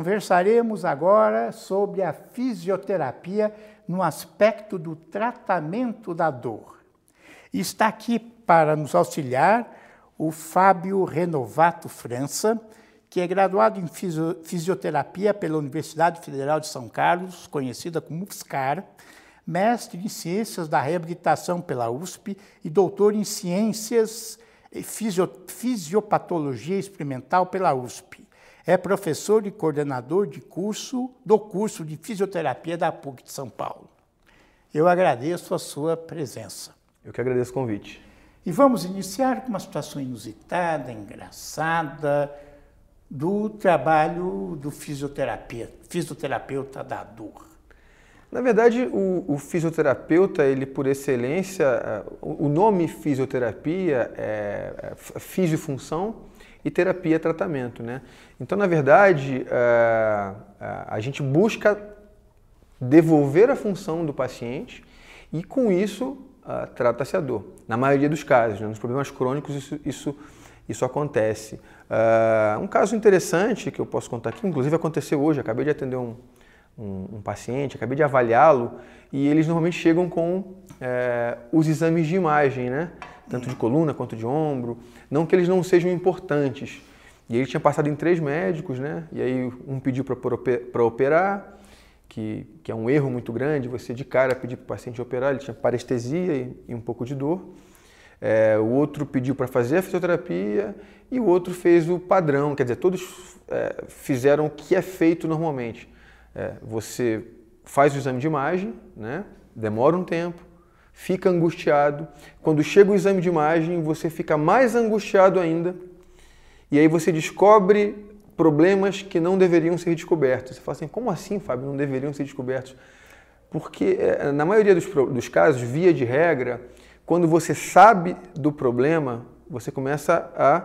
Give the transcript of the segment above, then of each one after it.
Conversaremos agora sobre a fisioterapia no aspecto do tratamento da dor. Está aqui para nos auxiliar o Fábio Renovato França, que é graduado em fisioterapia pela Universidade Federal de São Carlos, conhecida como UFSCar, mestre em ciências da reabilitação pela USP e doutor em ciências e fisiopatologia experimental pela USP. É professor e coordenador de curso do curso de fisioterapia da PUC de São Paulo. Eu agradeço a sua presença. Eu que agradeço o convite. E vamos iniciar com uma situação inusitada, engraçada, do trabalho do fisioterapia, fisioterapeuta da dor. Na verdade, o, o, fisioterapeuta, ele por excelência, é, o nome fisioterapia é, é fisiofunção e terapia é tratamento, né? Então, na verdade, é, é, a gente busca devolver a função do paciente e, com isso, trata-se a dor. Na maioria dos casos, né? nos problemas crônicos, isso, isso, isso acontece. um caso interessante que eu posso contar aqui, inclusive aconteceu hoje, acabei de atender um, um, um paciente, acabei de avaliá-lo, e eles normalmente chegam com é, os exames de imagem, né? tanto de coluna quanto de ombro. Não que eles não sejam importantes. E ele tinha passado em três médicos, né? E aí um pediu para operar, que, que é um erro muito grande, você de cara pedir para o paciente operar, ele tinha parestesia e, e um pouco de dor. É, o outro pediu para fazer a fisioterapia e o outro fez o padrão, quer dizer, todos é, fizeram o que é feito normalmente. É, você faz o exame de imagem, né? demora um tempo, fica angustiado. Quando chega o exame de imagem, você fica mais angustiado ainda. E aí você descobre problemas que não deveriam ser descobertos. Você fala assim: como assim, Fábio, não deveriam ser descobertos? Porque, é, na maioria dos, dos casos, via de regra, quando você sabe do problema, você começa a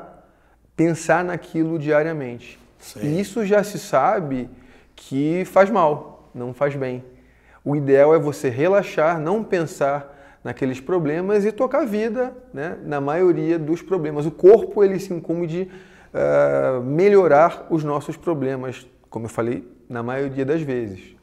pensar naquilo diariamente. Sim. E isso já se sabe que faz mal, não faz bem. O ideal é você relaxar, não pensar naqueles problemas e tocar a vida né, na maioria dos problemas. O corpo ele se incumbe de uh, melhorar os nossos problemas, como eu falei, na maioria das vezes.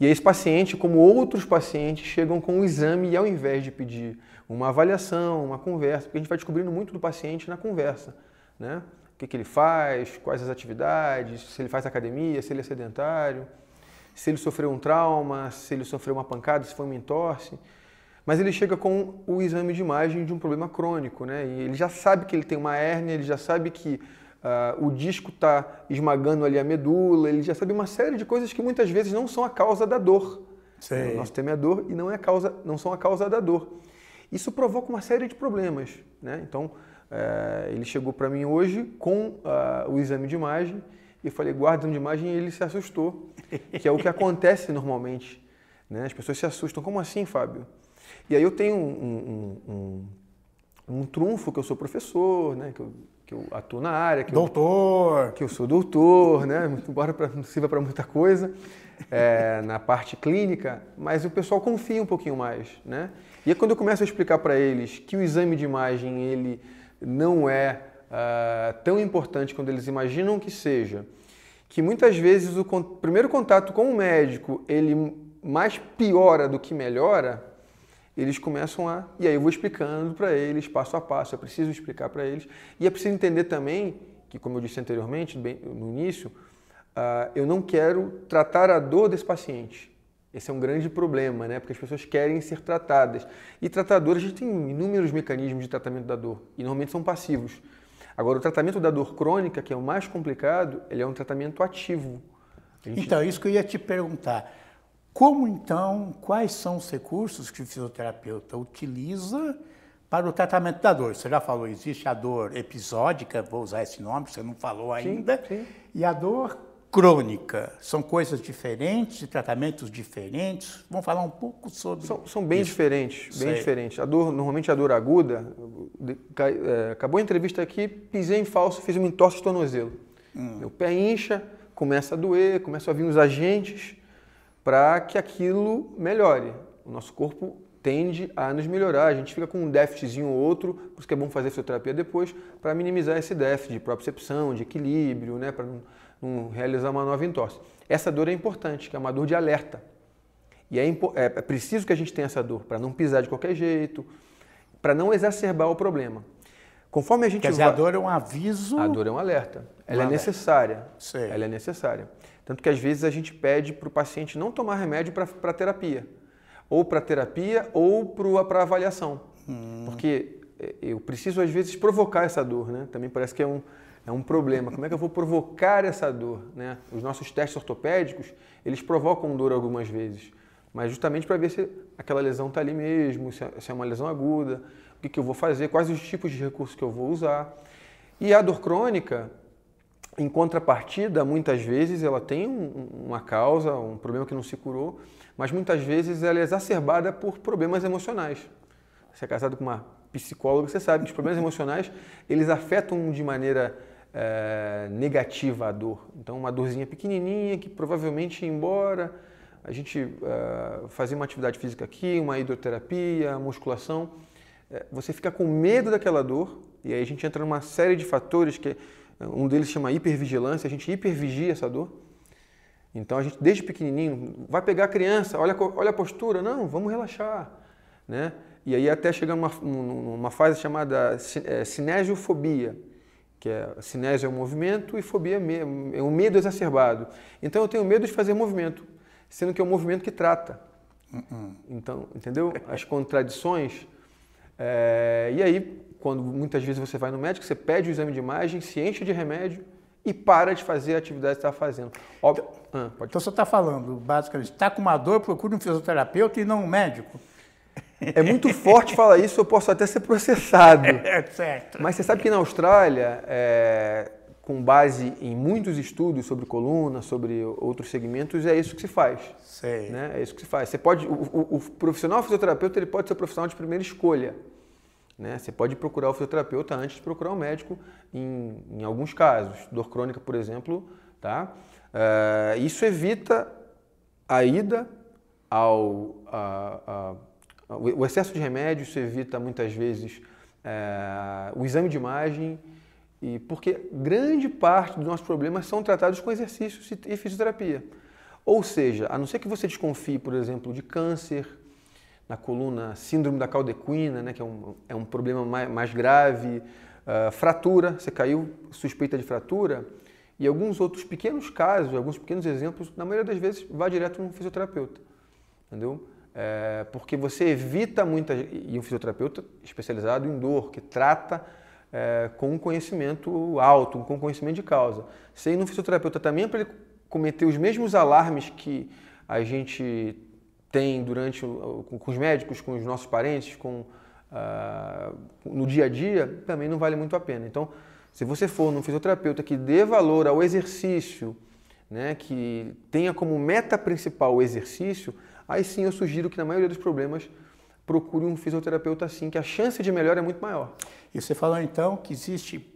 E esse paciente, como outros pacientes, chegam com um exame e ao invés de pedir uma avaliação, uma conversa, porque a gente vai descobrindo muito do paciente na conversa, né? O que, que ele faz, quais as atividades, se ele faz academia, se ele é sedentário, se ele sofreu um trauma, se ele sofreu uma pancada, se foi uma entorse. Mas ele chega com o exame de imagem de um problema crônico, né? E ele já sabe que ele tem uma hérnia, ele já sabe que uh, o disco está esmagando ali a medula, ele já sabe uma série de coisas que muitas vezes não são a causa da dor. Sim. O nosso tema é a dor e não, é a causa, não são a causa da dor. Isso provoca uma série de problemas, né? Então, uh, ele chegou para mim hoje com uh, o exame de imagem e falei, guarda o exame de imagem e ele se assustou, que é o que acontece normalmente. Né? As pessoas se assustam. Como assim, Fábio? E aí eu tenho um, um, um, um trunfo que eu sou professor, né? Que eu, que eu atuo na área. Que doutor! Eu, que eu sou doutor, né? Embora pra, não sirva para muita coisa é, na parte clínica, mas o pessoal confia um pouquinho mais, né? E aí quando eu começo a explicar para eles que o exame de imagem ele não é uh, tão importante quando eles imaginam que seja, que muitas vezes o primeiro contato com o médico ele mais piora do que melhora, eles começam a. E aí eu vou explicando para eles, passo a passo, é preciso explicar para eles. E é preciso entender também que, como eu disse anteriormente, bem, no início, uh, eu não quero tratar a dor desse paciente. Esse é um grande problema, né? Porque as pessoas querem ser tratadas. E tratadores, a gente tem inúmeros mecanismos de tratamento da dor, e normalmente são passivos. Agora, o tratamento da dor crônica, que é o mais complicado, ele é um tratamento ativo. Gente... Então, isso que eu ia te perguntar. Como então, quais são os recursos que o fisioterapeuta utiliza para o tratamento da dor? Você já falou, existe a dor episódica, vou usar esse nome, você não falou ainda, sim, sim. e a dor crônica. São coisas diferentes, tratamentos diferentes. Vamos falar um pouco sobre São, são bem isso. diferentes, bem Sei. diferentes. A dor, normalmente a dor aguda, é, acabou a entrevista aqui, pisei em falso, fiz uma entorse de tornozelo. Hum. Meu pé incha, começa a doer, começam a vir os agentes, para que aquilo melhore. O nosso corpo tende a nos melhorar, a gente fica com um déficitzinho ou outro, por isso que é bom fazer fisioterapia depois, para minimizar esse déficit de propriocepção, de equilíbrio, né? para não, não realizar uma nova entorse. Essa dor é importante, que é uma dor de alerta. E é, é, é preciso que a gente tenha essa dor para não pisar de qualquer jeito, para não exacerbar o problema. Conforme a gente Quer dizer, vai... a dor é um aviso. A dor é um alerta. Ela um é alerta. necessária. Sei. Ela é necessária. Tanto que às vezes a gente pede para o paciente não tomar remédio para terapia. Ou para terapia ou para avaliação. Hum. Porque é, eu preciso às vezes provocar essa dor, né? Também parece que é um, é um problema. Como é que eu vou provocar essa dor? Né? Os nossos testes ortopédicos, eles provocam dor algumas vezes, mas justamente para ver se aquela lesão está ali mesmo, é, se é uma lesão aguda, o que, que eu vou fazer, quais os tipos de recursos que eu vou usar. E a dor crônica, em contrapartida, muitas vezes ela tem uma causa, um problema que não se curou, mas muitas vezes ela é exacerbada por problemas emocionais. Você é casado com uma psicóloga, você sabe que os problemas emocionais eles afetam de maneira é, negativa a dor. Então, uma dorzinha pequenininha que provavelmente, embora a gente é, uma atividade física aqui, uma hidroterapia, musculação, você fica com medo daquela dor e aí a gente entra numa série de fatores que um deles chama hipervigilância, a gente hipervigia essa dor. Então a gente desde pequenininho vai pegar a criança, olha, olha a postura, não, vamos relaxar, né? E aí até chegar numa, numa fase chamada é, cinesiofobia, que é cinésio é um movimento e fobia é, é um medo exacerbado. Então eu tenho medo de fazer movimento, sendo que é um movimento que trata. Uh -uh. Então, entendeu? As contradições. É, e aí, quando muitas vezes você vai no médico, você pede o exame de imagem, se enche de remédio e para de fazer a atividade que está fazendo. Óbvio, então, ah, então você está falando, basicamente, está com uma dor, procure um fisioterapeuta e não um médico. É muito forte falar isso, eu posso até ser processado. É, certo. Mas você sabe que na Austrália, é, com base em muitos estudos sobre coluna, sobre outros segmentos, é isso que se faz. Sei. Né? É isso que se faz. Você pode, o, o, o profissional fisioterapeuta ele pode ser profissional de primeira escolha. Né? Você pode procurar o fisioterapeuta antes de procurar o médico em, em alguns casos. Dor crônica, por exemplo. Tá? Uh, isso evita a ida ao, a, a, o excesso de remédios evita muitas vezes é, o exame de imagem, e porque grande parte dos nossos problemas são tratados com exercícios e fisioterapia. Ou seja, a não ser que você desconfie, por exemplo, de câncer na coluna, síndrome da caldequina, né, que é um, é um problema mais, mais grave, uh, fratura, você caiu, suspeita de fratura, e alguns outros pequenos casos, alguns pequenos exemplos, na maioria das vezes, vá direto no fisioterapeuta. Entendeu? É, porque você evita muita. E um fisioterapeuta especializado em dor, que trata é, com um conhecimento alto, com conhecimento de causa. Você ir no fisioterapeuta também é para ele cometer os mesmos alarmes que a gente tem durante com, os médicos, com os nossos parentes, com, uh, no dia a dia, também não vale muito a pena. Então, se você for num fisioterapeuta que dê valor ao exercício, né, que tenha como meta principal o exercício, aí sim eu sugiro que na maioria dos problemas procure um fisioterapeuta assim, que a chance de melhora é muito maior. E você falou então que existe,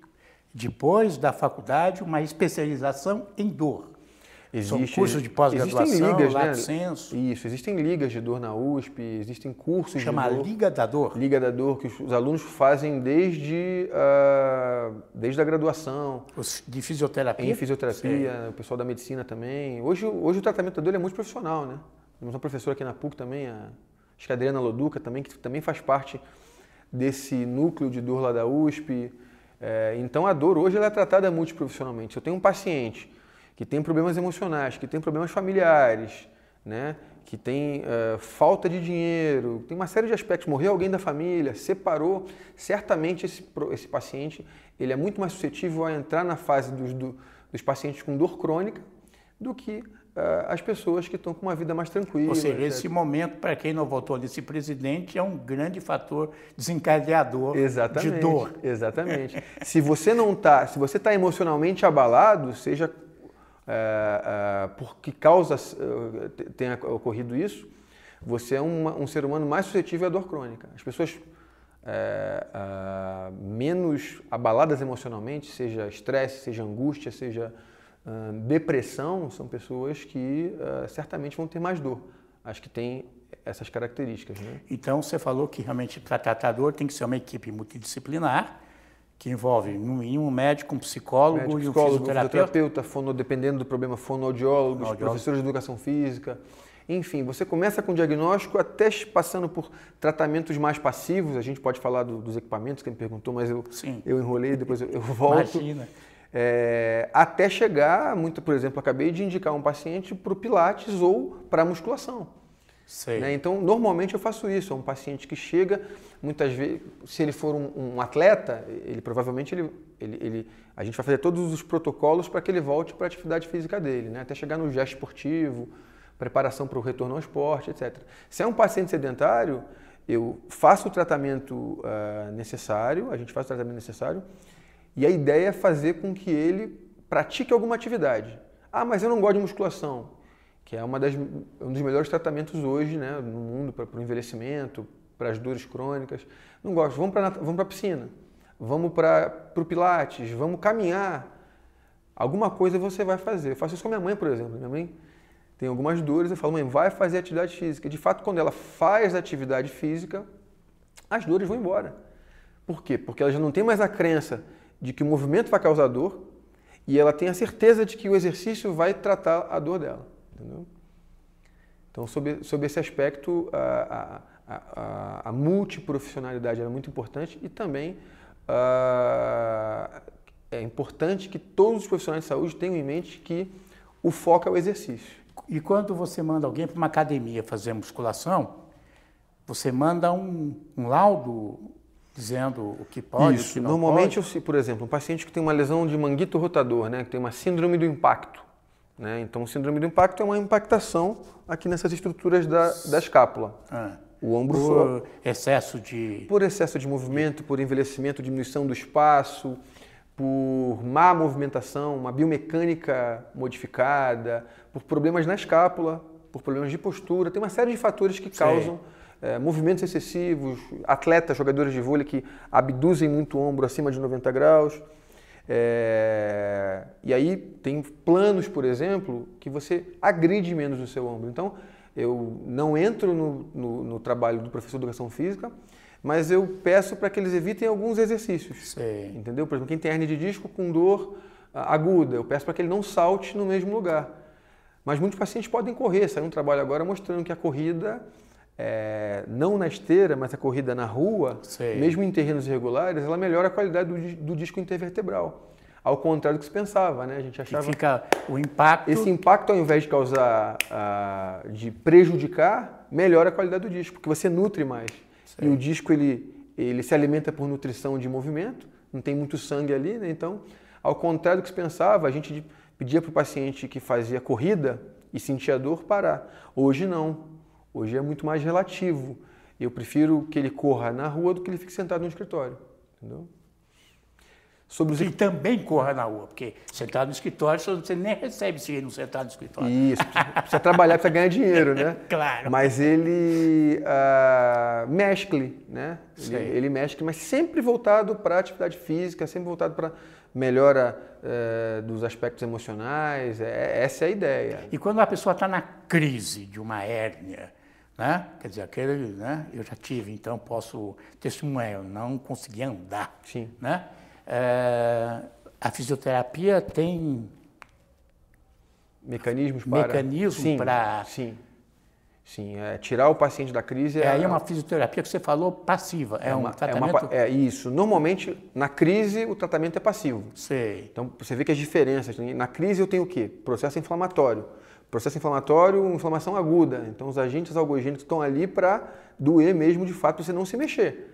depois da faculdade, uma especialização em dor. Existe, São cursos de pós-graduação, ligas, né? senso. Isso, existem ligas de dor na USP, existem cursos Chama de dor. Liga da Dor? Liga da Dor, que os, os alunos fazem desde, uh, desde a graduação. Os de fisioterapia? Em fisioterapia, Sim. o pessoal da medicina também. Hoje, hoje o tratamento da dor é muito profissional, né? Temos uma professora aqui na PUC também, a, acho que a Adriana Loduca também, que também faz parte desse núcleo de dor lá da USP. É, então a dor hoje ela é tratada multiprofissionalmente. Se eu tenho um paciente que tem problemas emocionais, que tem problemas familiares, né, que tem uh, falta de dinheiro, tem uma série de aspectos, morreu alguém da família, separou, certamente esse, esse paciente ele é muito mais suscetível a entrar na fase dos, do, dos pacientes com dor crônica do que as pessoas que estão com uma vida mais tranquila. Ou seja, etc. esse momento, para quem não votou nesse presidente, é um grande fator desencadeador exatamente, de dor. Exatamente. se você não está, se você está emocionalmente abalado, seja uh, uh, por que causa tenha ocorrido isso, você é uma, um ser humano mais suscetível à dor crônica. As pessoas menos abaladas emocionalmente, seja estresse, seja angústia, seja depressão são pessoas que uh, certamente vão ter mais dor. Acho que tem essas características. Né? Então, você falou que realmente para tratar dor tem que ser uma equipe multidisciplinar, Que envolve, no mínimo, um médico, um psicólogo Médico, e um psicólogo, fisioterapeuta. fisioterapeuta, fono, dependendo do problema, fonoaudiólogos, Fonoaudiólogo. professores de educação física. Enfim, você começa com diagnóstico até passando por tratamentos mais passivos. A gente pode falar do- dos equipamentos que me perguntou, mas eu, Sim. eu enrolei, depois eu, eu volto. Imagina. É, até chegar, muito, por exemplo, acabei de indicar um paciente para o Pilates ou para a musculação. Né? Então, normalmente eu faço isso. É um paciente que chega, muitas vezes, se ele for um, um atleta, ele provavelmente ele, ele, ele- a gente vai fazer todos os protocolos para que ele volte para a atividade física dele, né? até chegar no gesto esportivo, preparação para o retorno ao esporte, etc. Se é um paciente sedentário, eu faço o tratamento ah, necessário, a gente faz o tratamento necessário, e a ideia é fazer com que ele pratique alguma atividade. Ah, mas eu não gosto de musculação, que é uma das, um dos melhores tratamentos hoje né, no mundo para o envelhecimento, para as dores crônicas. Não gosto, vamos para vamos a piscina, vamos para o pilates, vamos caminhar. Alguma coisa você vai fazer. Eu faço isso com a minha mãe, por exemplo. Minha mãe tem algumas dores, eu falo, mãe, vai fazer atividade física. De fato, quando ela faz atividade física, as dores vão embora. Por quê? Porque ela já não tem mais a crença de que o movimento vai causar dor e ela tem a certeza de que o exercício vai tratar a dor dela. Entendeu? Então, sob, sob esse aspecto, a, a, a, a multiprofissionalidade era muito importante e também ah, é importante que todos os profissionais de saúde tenham em mente que o foco é o exercício. E quando você manda alguém para uma academia fazer musculação, você manda um, um laudo dizendo o que pode, o Isso. que não Normalmente, pode. eu, por exemplo, um paciente que tem uma lesão de manguito rotador, né, que tem uma síndrome do impacto. Né? Então, síndrome do impacto é uma impactação aqui nessas estruturas da, da escápula. Ah, O ombro só. por excesso de... Por excesso de movimento, por envelhecimento, diminuição do espaço, por má movimentação, uma biomecânica modificada, por problemas na escápula, por problemas de postura. Tem uma série de fatores que Sei. causam eh, movimentos excessivos, atletas, jogadores de vôlei que abduzem muito o ombro acima de 90 graus. É, e aí tem planos, por exemplo, que você agride menos o seu ombro. Então, eu não entro no, no- no trabalho do professor de educação física, mas eu peço para que eles evitem alguns exercícios. Sei. Entendeu? Por exemplo, quem tem hernia de disco com dor ah, aguda, eu peço para que ele não salte no mesmo lugar. Mas muitos pacientes podem correr. Saiu um trabalho agora mostrando que a corrida, é, não na esteira, mas a corrida na rua, Sei. mesmo em terrenos irregulares, ela melhora a qualidade do, do disco intervertebral. Ao contrário do que se pensava, né? A gente Que achava... fica o impacto... Esse impacto, ao invés de causar, ah, de prejudicar, melhora a qualidade do disco, porque você nutre mais. E o disco, ele, ele se alimenta por nutrição de movimento, não tem muito sangue ali, né? Então, ao contrário do que se pensava, a gente pedia para o paciente que fazia corrida e sentia dor parar. Hoje não. Hoje é muito mais relativo. Eu prefiro que ele corra na rua do que ele fique sentado no escritório. Entendeu? Sobre os E também corra na rua, porque sentar no escritório, você nem recebe se ele não sentar no escritório. Isso, precisa, trabalhar, precisa ganhar dinheiro, né? Claro. Mas ele ah, mescle, né? Ele, ele mescle, mas sempre voltado para a atividade física, sempre voltado para melhora eh, dos aspectos emocionais. É, essa é a ideia. E quando a pessoa está na crise de uma hérnia, né? Quer dizer, aquele, né? Eu já tive, então posso testemunhar, eu não conseguia andar, Sim. né? É, a fisioterapia tem Mecanismos para. Mecanismo sim, para- Sim. Sim, é, tirar o paciente da crise é, aí uma fisioterapia que você falou passiva, é, um uma- tratamento. uma pa- é isso. Normalmente, na crise, o tratamento é passivo. Sei. Então, você vê que as diferenças. né? Na crise, eu tenho o quê? Processo inflamatório. Processo inflamatório, inflamação aguda. Então, os agentes algogênicos estão ali para doer mesmo, de fato, você não se mexer.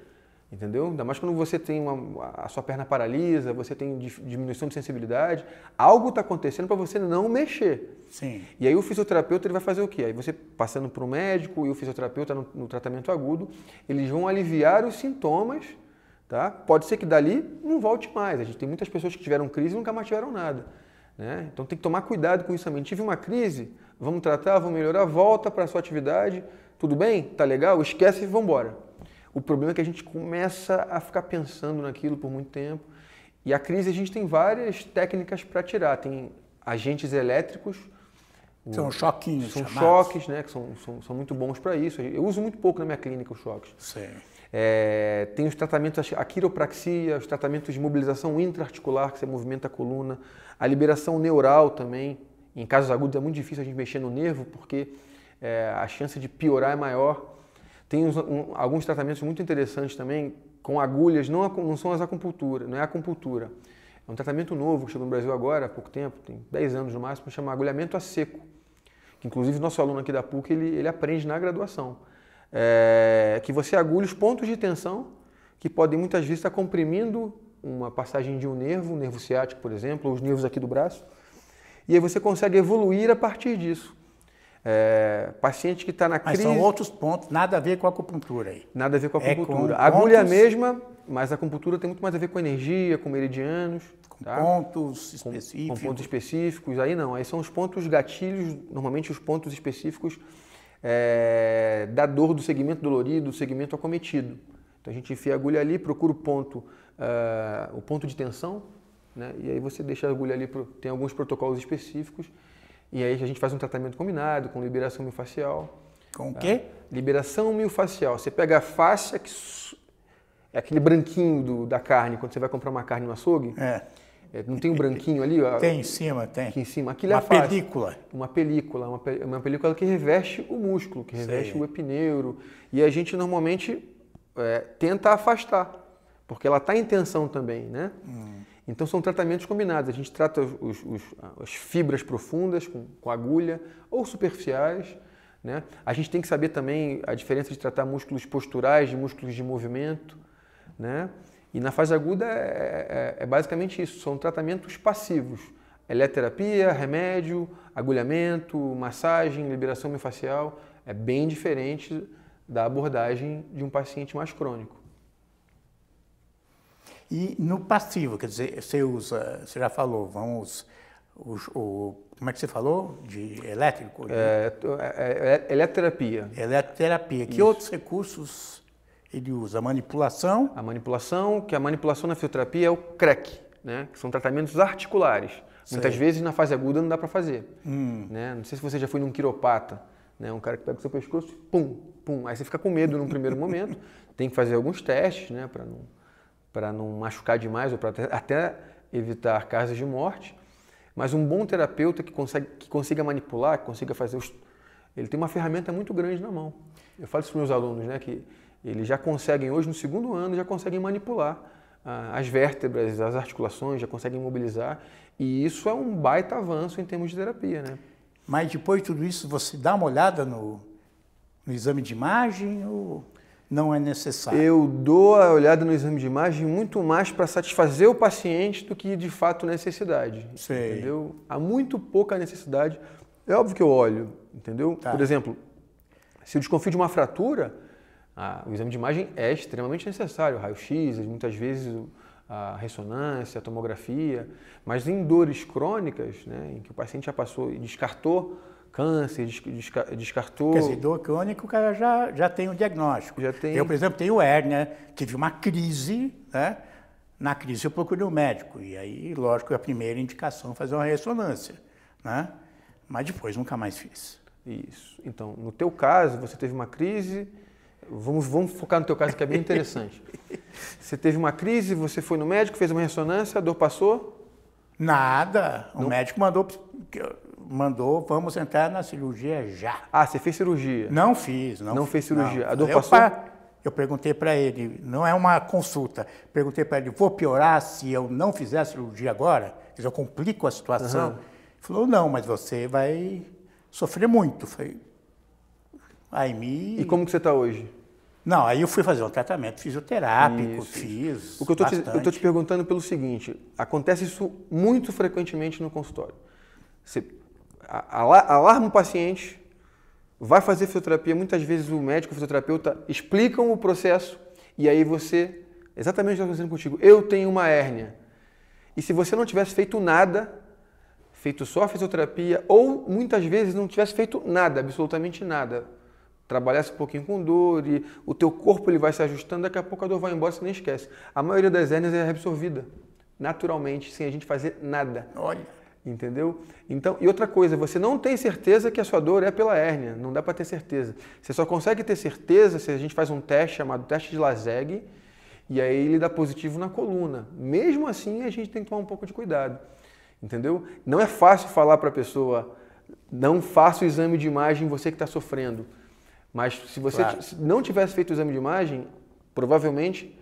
Entendeu? Ainda mais quando você tem uma, a sua perna paralisa, você tem diminuição de sensibilidade. Algo está acontecendo para você não mexer. Sim. E aí o fisioterapeuta ele vai fazer o quê? Aí você passando para o médico e o fisioterapeuta no, no tratamento agudo, eles vão aliviar os sintomas, tá? Pode ser que dali não volte mais. A gente tem muitas pessoas que tiveram crise e nunca mais tiveram nada, né? Então tem que tomar cuidado com isso também. Tive uma crise, vamos tratar, vamos melhorar, volta para a sua atividade, tudo bem? Tá legal? Esquece e vamos embora. O problema é que a gente começa a ficar pensando naquilo por muito tempo. E a crise a gente tem várias técnicas para tirar. Tem agentes elétricos, São choquinhos são chamados. choques, né, que são, são, são muito bons para isso. Eu uso muito pouco na minha clínica os choques. Sei. É, tem os tratamentos, a quiropraxia, os tratamentos de mobilização intraarticular, que você movimenta a coluna, a liberação neural também. Em casos agudos é muito difícil a gente mexer no nervo, porque é, a chance de piorar é maior. Tem uns, um, alguns tratamentos muito interessantes também, com agulhas, não, não são as acupuntura, não é acupuntura. É um tratamento novo que chegou no Brasil agora, há pouco tempo, tem 10 anos no máximo, chama agulhamento a seco. Que inclusive nosso aluno aqui da PUC ele, ele aprende na graduação. É, que você agulha os pontos de tensão que podem muitas vezes estar comprimindo uma passagem de um nervo, um nervo ciático, por exemplo, ou os nervos aqui do braço. E aí você consegue evoluir a partir disso. É, paciente que está na crise. Mas são outros pontos, nada a ver com a acupuntura aí. Nada a ver com a acupuntura. É com a agulha é a mesma, mas a acupuntura tem muito mais a ver com energia, com meridianos. Com tá? pontos específicos. Com, com, pontos específicos. Aí não, aí são os pontos gatilhos, normalmente os pontos específicos é, da dor do segmento dolorido, do segmento acometido. Então a gente enfia a agulha ali, procura o ponto, uh, o ponto de tensão, né? e aí você deixa a agulha ali, tem alguns protocolos específicos, e aí a gente faz um tratamento combinado com liberação miofascial. Com o tá? quê? Liberação miofascial. Você pega a fáscia, que é aquele branquinho do, da carne, quando você vai comprar uma carne no açougue. É. É, não tem um branquinho ali? Tem em cima, tem. Aqui em cima. Aquilo uma é fácil. película. Uma película. Uma, uma película que reveste o músculo, que reveste Sei. o epineuro. E a gente normalmente é, tenta afastar, porque ela está em tensão também, né? Hum. Então são tratamentos combinados. A gente trata os, os, as fibras profundas com, com agulha ou superficiais. Né? A gente tem que saber também a diferença de tratar músculos posturais de músculos de movimento. Né? E na fase aguda é, é, é basicamente isso, são tratamentos passivos. Eletroterapia, remédio, agulhamento, massagem, liberação miofascial. É bem diferente da abordagem de um paciente mais crônico. E no passivo, quer dizer, você usa, você já falou, vamos, o, o como é que você falou? De elétrico? É, é, é, eletroterapia. Eletroterapia. Que outros recursos ele usa? A manipulação? A manipulação, que a manipulação na fisioterapia é o CREC, né? que são tratamentos articulares. Sei. Muitas vezes na fase aguda não dá para fazer. Hum. Né? Não sei se você já foi num quiropata, né? um cara que pega o seu pescoço, pum, pum. Aí você fica com medo num primeiro momento. Tem que fazer alguns testes né? para não não machucar demais ou para até evitar casos de morte. Mas um bom terapeuta que, consegue, que consiga manipular, que consiga fazer os. Ele tem uma ferramenta muito grande na mão. Eu falo isso para os meus alunos, né? Que eles já conseguem, hoje no segundo ano, já conseguem manipular ah, as vértebras, as articulações, já conseguem mobilizar. E isso é um baita avanço em termos de terapia, né? Mas depois de tudo isso, você dá uma olhada no, no exame de imagem ou não é necessário? Eu dou a olhada no exame de imagem muito mais para satisfazer o paciente do que de fato necessidade. Sei. Entendeu? Há muito pouca necessidade. É óbvio que eu olho, entendeu? Tá. Por exemplo, se eu desconfio de uma fratura, o exame de imagem é extremamente necessário. Raio-x, muitas vezes a ressonância, a tomografia, mas em dores crônicas, né, em que o paciente já passou e descartou câncer, descartou. Quer dizer, dor crônica, o cara já, já tem o um diagnóstico. Já tem. Eu, por exemplo, tenho hérnia, tive uma crise, né? Na crise eu procurei um médico. E aí, lógico, a primeira indicação é fazer uma ressonância, né? Mas depois nunca mais fiz. Isso. Então, no teu caso, você teve uma crise. Vamos, vamos focar no teu caso que é bem interessante. você teve uma crise, você foi no médico, fez uma ressonância, a dor passou? Nada. O Não. médico mandou mandou, vamos entrar na cirurgia já. Ah, você fez cirurgia? Não fiz. Não, não fez cirurgia. Não. A dor eu passou? eu perguntei para ele, não é uma consulta, perguntei para ele, vou piorar se eu não fizer a cirurgia agora? Quer dizer, eu complico a situação? Uhum. Ele falou, não, mas você vai sofrer muito. Falei, aí me... E como que você está hoje? Não, aí eu fui fazer um tratamento fisioterápico, isso, fiz. O que eu estou te, te, perguntando pelo seguinte: acontece isso muito frequentemente no consultório. Você alarma o paciente, vai fazer fisioterapia, muitas vezes o médico, o fisioterapeuta explicam o processo e aí você, exatamente o que está acontecendo contigo, eu tenho uma hérnia. E se você não tivesse feito nada, feito só a fisioterapia, ou muitas vezes não tivesse feito nada, absolutamente nada, trabalhasse um pouquinho com dor e o teu corpo ele vai se ajustando, daqui a pouco a dor vai embora, você nem esquece. A maioria das hérnias é reabsorvida naturalmente, sem a gente fazer nada. Olha. Entendeu? Então, e outra coisa, você não tem certeza que a sua dor é pela hérnia, não dá para ter certeza. Você só consegue ter certeza se a gente faz um teste chamado teste de Laseg, e aí ele dá positivo na coluna. Mesmo assim, a gente tem que tomar um pouco de cuidado. Entendeu? Não é fácil falar para a pessoa, não faça o exame de imagem você que está sofrendo. Mas se você claro. não tivesse feito o exame de imagem, provavelmente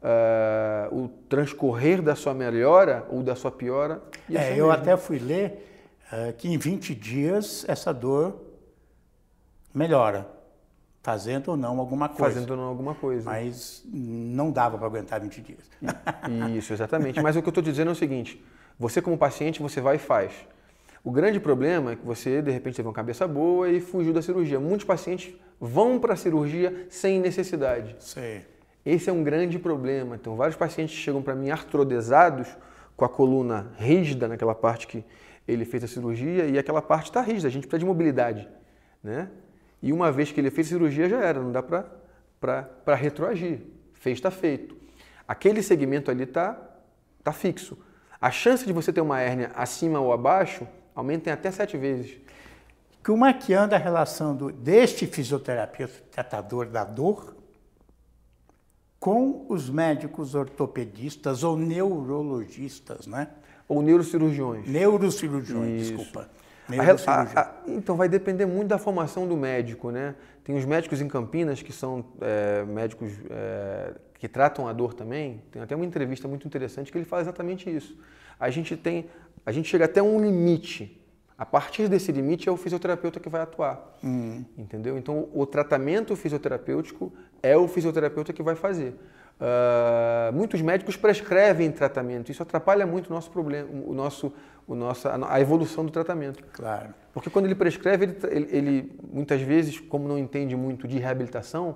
uh, o transcorrer da sua melhora ou da sua piora. É, eu até fui ler uh, que em 20 dias essa dor melhora, fazendo ou não alguma coisa. Fazendo ou não alguma coisa. Mas não dava para aguentar 20 dias. Isso, exatamente. Mas o que eu estou dizendo é o seguinte: você, como paciente, você vai e faz. O grande problema é que você, de repente, teve uma cabeça boa e fugiu da cirurgia. Muitos pacientes vão para a cirurgia sem necessidade. Sim. Esse é um grande problema. Então, vários pacientes chegam para mim artrodesados, com a coluna rígida naquela parte que ele fez a cirurgia e aquela parte está rígida, a gente precisa de mobilidade. Né? E uma vez que ele fez a cirurgia, já era, não dá para retroagir. Fez, está feito. Aquele segmento ali está tá fixo. A chance de você ter uma hérnia acima ou abaixo aumenta em até sete vezes. Como é que anda a relação do, deste fisioterapeuta tratador da dor com os médicos ortopedistas ou neurologistas, né? Ou neurocirurgiões. Neurocirurgiões, Isso. desculpa. A, a, a, então vai depender muito da formação do médico, né? Tem os médicos em Campinas que são é, médicos é, que tratam a dor também. Tem até uma entrevista muito interessante que ele fala exatamente isso. A gente tem, a gente chega até um limite a partir desse limite é o fisioterapeuta que vai atuar. Uhum. Entendeu? Então, o tratamento fisioterapêutico é o fisioterapeuta que vai fazer. Uh, muitos médicos prescrevem tratamento. Isso atrapalha muito o nosso problema, o nosso, o nosso, a evolução do tratamento. Claro. Porque quando ele prescreve, ele, ele, ele muitas vezes, como não entende muito de reabilitação,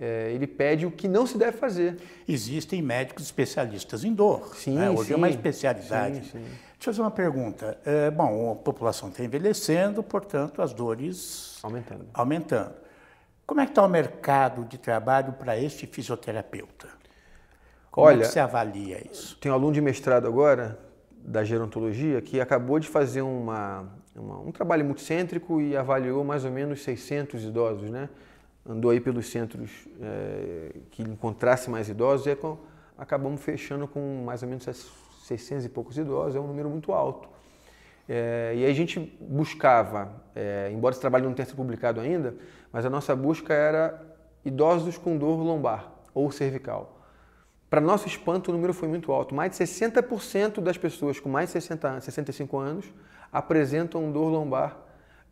é, ele pede o que não se deve fazer. Existem médicos especialistas em dor. Sim, né? Hoje sim, é uma especialidade. Sim, sim. Deixa eu fazer uma pergunta. É, bom, a população está envelhecendo, portanto, as dores aumentando. aumentando. Como é que está o mercado de trabalho para este fisioterapeuta? Como Olha, é que você avalia isso? Tem um aluno de mestrado agora, da gerontologia, que acabou de fazer uma, uma, um trabalho muito cêntrico e avaliou mais ou menos 600 idosos, né? Andou aí pelos centros é, que encontrasse mais idosos e acabamos fechando com mais ou menos 600 e poucos idosos, é um número muito alto. É, e aí a gente buscava, é, embora esse trabalho não tenha sido publicado ainda, mas a nossa busca era idosos com dor lombar ou cervical. Para nosso espanto, o número foi muito alto. Mais de 60% das pessoas com mais de 60, 65 anos apresentam dor lombar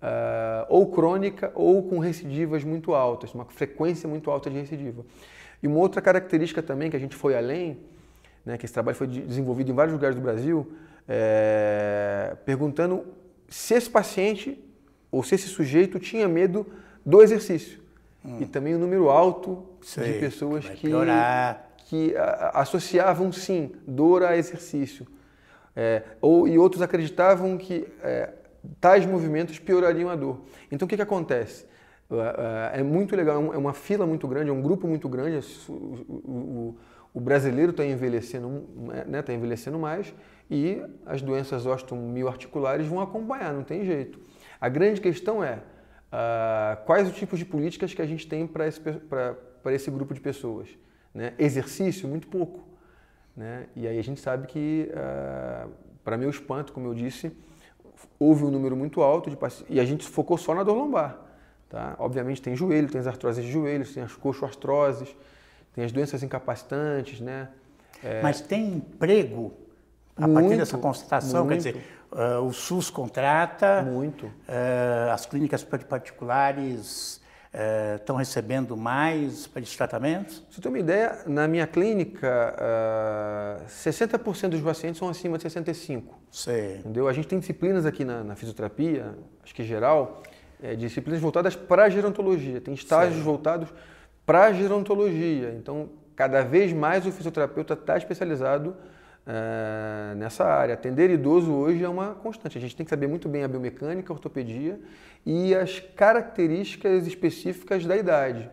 uh, ou crônica ou com recidivas muito altas, uma frequência muito alta de recidiva. E uma outra característica também que a gente foi além, né, que esse trabalho foi desenvolvido em vários lugares do Brasil, é, perguntando se esse paciente ou se esse sujeito tinha medo do exercício. Hum. E também o um número alto Sei, de pessoas que, que a, associavam sim dor a exercício. É, ou, e outros acreditavam que é, tais movimentos piorariam a dor. Então o que, que acontece? É muito legal, é uma fila muito grande, é um grupo muito grande. O, brasileiro está envelhecendo, né, tá envelhecendo mais e as doenças osteomioarticulares vão acompanhar, não tem jeito. A grande questão é uh, quais os tipos de políticas que a gente tem para esse, esse grupo de pessoas. Né? Exercício, muito pouco. Né? E aí a gente sabe que, uh, para meu espanto, como eu disse, houve um número muito alto de pacientes, e a gente focou só na dor lombar. Tá? Obviamente tem joelho, tem as artroses de joelhos, tem as coxoartroses, tem as doenças incapacitantes, né? É... Mas tem emprego a muito, partir dessa constatação? Muito. Quer dizer, uh, o SUS contrata, muito. Uh, as clínicas particulares estão uh, recebendo mais para esses tratamentos? Você tem uma ideia, na minha clínica, uh, 60% dos pacientes são acima de 65. Sei. Entendeu? A gente tem disciplinas aqui na, na fisioterapia, acho que geral, é, disciplinas voltadas para a gerontologia. Tem estágios Sei. voltados para a gerontologia. Então, cada vez mais o fisioterapeuta está especializado uh, nessa área. Atender idoso hoje é uma constante. A gente tem que saber muito bem a biomecânica, a ortopedia e as características específicas da idade.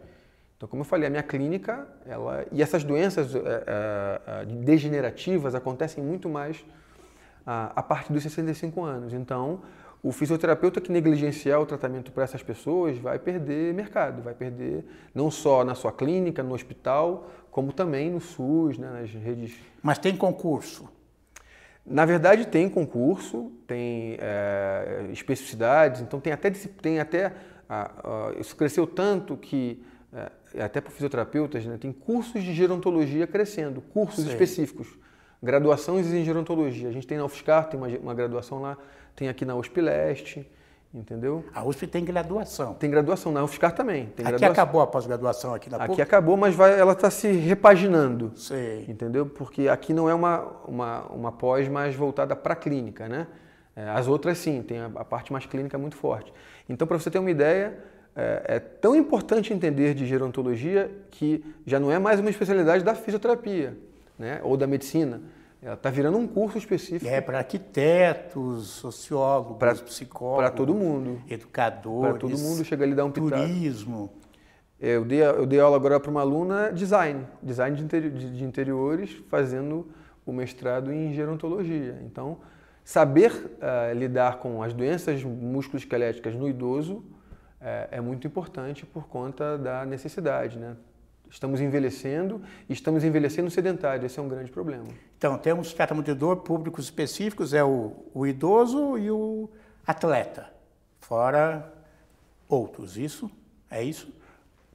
Então, como eu falei, a minha clínica, ela e essas doenças uh, uh, degenerativas acontecem muito mais a, a partir dos 65 anos. Então, o fisioterapeuta que negligenciar o tratamento para essas pessoas vai perder mercado, vai perder não só na sua clínica, no hospital, como também no SUS, né, nas redes. Mas tem concurso? Na verdade, tem concurso, tem é, especificidades, então tem até, tem até isso cresceu tanto que é, até para fisioterapeutas, né, tem cursos de gerontologia crescendo, cursos Sei. específicos, graduações em gerontologia. A gente tem na UFSCar, tem uma, uma graduação lá, tem aqui na USP Leste, entendeu? A USP tem graduação. Tem graduação, na UFSCar também. Tem aqui acabou a pós-graduação aqui na PUC? Aqui acabou, mas vai, ela está se repaginando. Sei. Entendeu? Porque aqui não é uma, uma, uma pós mais voltada para a clínica, né? É, as outras sim, tem a, a parte mais clínica muito forte. Então, para você ter uma ideia, é, é, tão importante entender de gerontologia que já não é mais uma especialidade da fisioterapia né, ou da medicina. Ela está virando um curso específico. É para arquitetos, sociólogos, pra, psicólogos. Para todo mundo. Educadores. Para todo mundo chega ali dar um Turismo. É, eu dei, eu dei aula agora para uma aluna design, design de, interi de, de interiores, fazendo o mestrado em gerontologia. Então, saber uh, lidar com as doenças musculoesqueléticas no idoso é, é muito importante por conta da necessidade, né? Estamos envelhecendo e estamos envelhecendo sedentário, esse é um grande problema. Então, temos tratamento de dor públicos específicos, é o, o idoso e o atleta, fora outros, isso? É isso?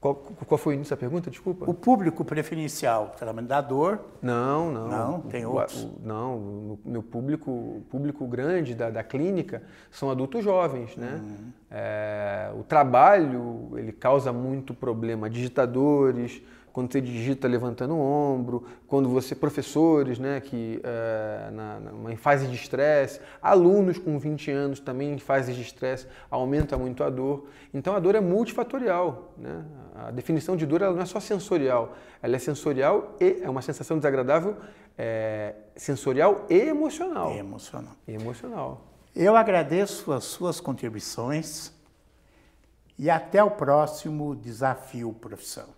Qual, qual foi o início da pergunta? Desculpa. O público preferencial, tratamento da dor? Não, não. Não, tem outros? O, não, o meu público, o público grande da, da clínica são adultos jovens, né? Uhum. É, o trabalho, ele causa muito problema. Digitadores, quando você digita levantando o ombro, quando você, professores, né, que é, na, na, em fase de estresse, alunos com 20 anos também em fase de estresse, aumenta muito a dor. Então a dor é multifatorial, né? A definição de dor ela não é só sensorial, ela é sensorial e é uma sensação desagradável, é, sensorial e emocional. E emocional. E emocional. Eu agradeço as suas contribuições e até o próximo desafio profissão.